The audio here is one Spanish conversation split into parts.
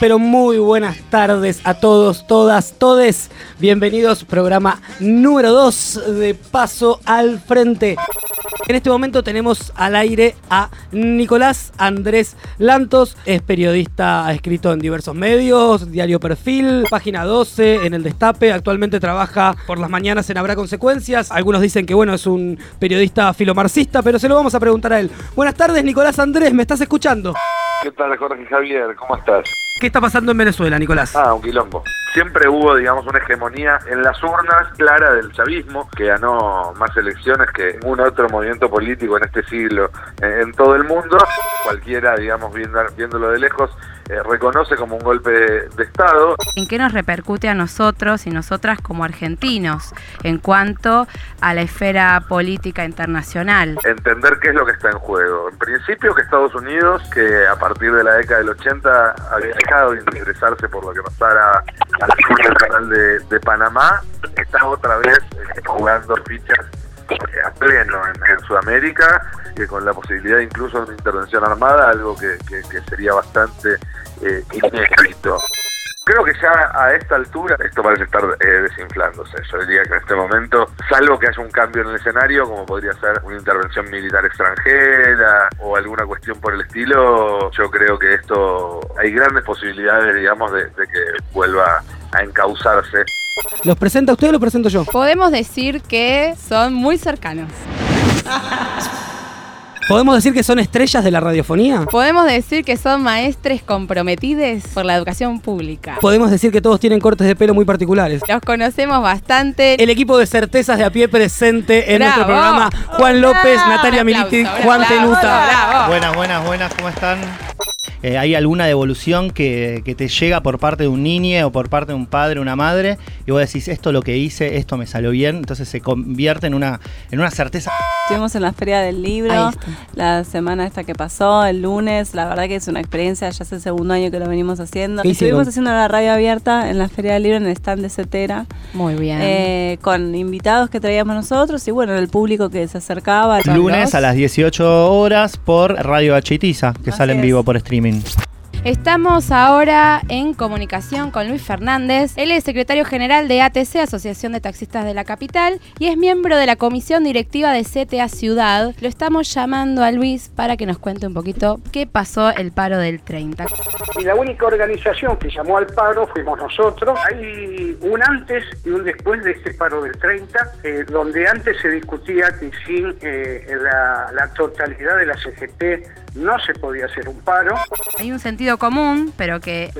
pero muy buenas tardes a todos, todas, todes. Bienvenidos, programa número 2 de Paso al Frente. En este momento tenemos al aire a Nicolás Andrés Lantos, es periodista, ha escrito en diversos medios, Diario Perfil, Página 12, en El Destape, actualmente trabaja por las mañanas en Habrá Consecuencias. Algunos dicen que bueno, es un periodista filomarxista, pero se lo vamos a preguntar a él. Buenas tardes, Nicolás Andrés, ¿me estás escuchando? ¿Qué tal, Jorge Javier? ¿Cómo estás? ¿Qué está pasando en Venezuela, Nicolás? Ah, un quilombo. Siempre hubo, digamos, una hegemonía en las urnas clara del chavismo, que ganó más elecciones que ningún otro movimiento político en este siglo en, todo el mundo. Cualquiera, digamos, viéndolo de lejos, eh, reconoce como un golpe de, Estado. ¿En qué nos repercute a nosotros y nosotras como argentinos en cuanto a la esfera política internacional? Entender qué es lo que está en juego. En principio que Estados Unidos, que a partir de la década del 80 había dejado de interesarse por lo que pasara al sur del canal de, Panamá, está otra vez eh, jugando fichas pleno en, Sudamérica, que con la posibilidad incluso de una intervención armada, algo que sería bastante eh. Creo que ya a esta altura esto parece estar eh, desinflándose. Yo diría que en este momento, salvo que haya un cambio en el escenario, como podría ser una intervención militar extranjera o alguna cuestión por el estilo, yo creo que esto hay grandes posibilidades, digamos, de, de que vuelva a encauzarse. ¿Los presenta usted o los presento yo? Podemos decir que son muy cercanos. ¿Podemos decir que son estrellas de la radiofonía? Podemos decir que son maestres comprometidos por la educación pública. Podemos decir que todos tienen cortes de pelo muy particulares. Los conocemos bastante. El equipo de certezas de a pie presente en nuestro programa. Juan López, Natalia Militi, Juan Tenuta. Buenas, buenas, buenas, ¿cómo están? Eh, hay alguna devolución que, te llega por parte de un niño o por parte de un padre, una madre, y vos decís, esto lo que hice, esto me salió bien, entonces se convierte en una, en una certeza. Estuvimos en la Feria del Libro la semana esta que pasó, el lunes, la verdad que es una experiencia, ya hace el segundo año que lo venimos haciendo. Estuvimos haciendo la radio abierta en la Feria del Libro en el stand de Cetera. Muy bien. Eh, con invitados que traíamos nosotros y bueno, el público que se acercaba. Lunes a las 18 horas por Radio Achitiza, que sale en vivo por streaming. Estamos ahora en comunicación con Luis Fernández. Él es secretario general de ATC, Asociación de Taxistas de la Capital, y es miembro de la comisión directiva de CTA Ciudad. Lo estamos llamando a Luis para que nos cuente un poquito qué pasó el paro del 30. Y la única organización que llamó al paro fuimos nosotros. Hay un antes y un después de este paro del 30, eh, donde antes se discutía que sin eh, la, la totalidad de la CGT no se podía hacer un paro. Hay un sentido común, pero que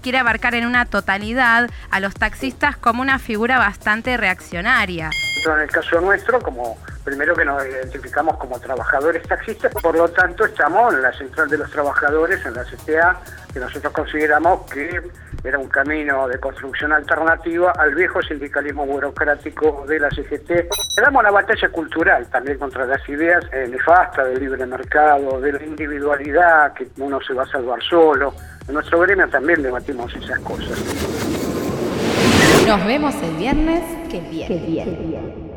quiere abarcar en una totalidad a los taxistas como una figura bastante reaccionaria. En el caso nuestro, como primero que nos identificamos como trabajadores taxistas, por lo tanto estamos en la central de los trabajadores, en la CTA, que nosotros consideramos que era un camino de construcción alternativa al viejo sindicalismo burocrático de la CGT. Damos una batalla cultural también contra las ideas eh, nefastas del libre mercado, de la individualidad, que uno se va a salvar solo. En nuestro gremio también debatimos esas cosas. Nos vemos el viernes que viene. Que viene.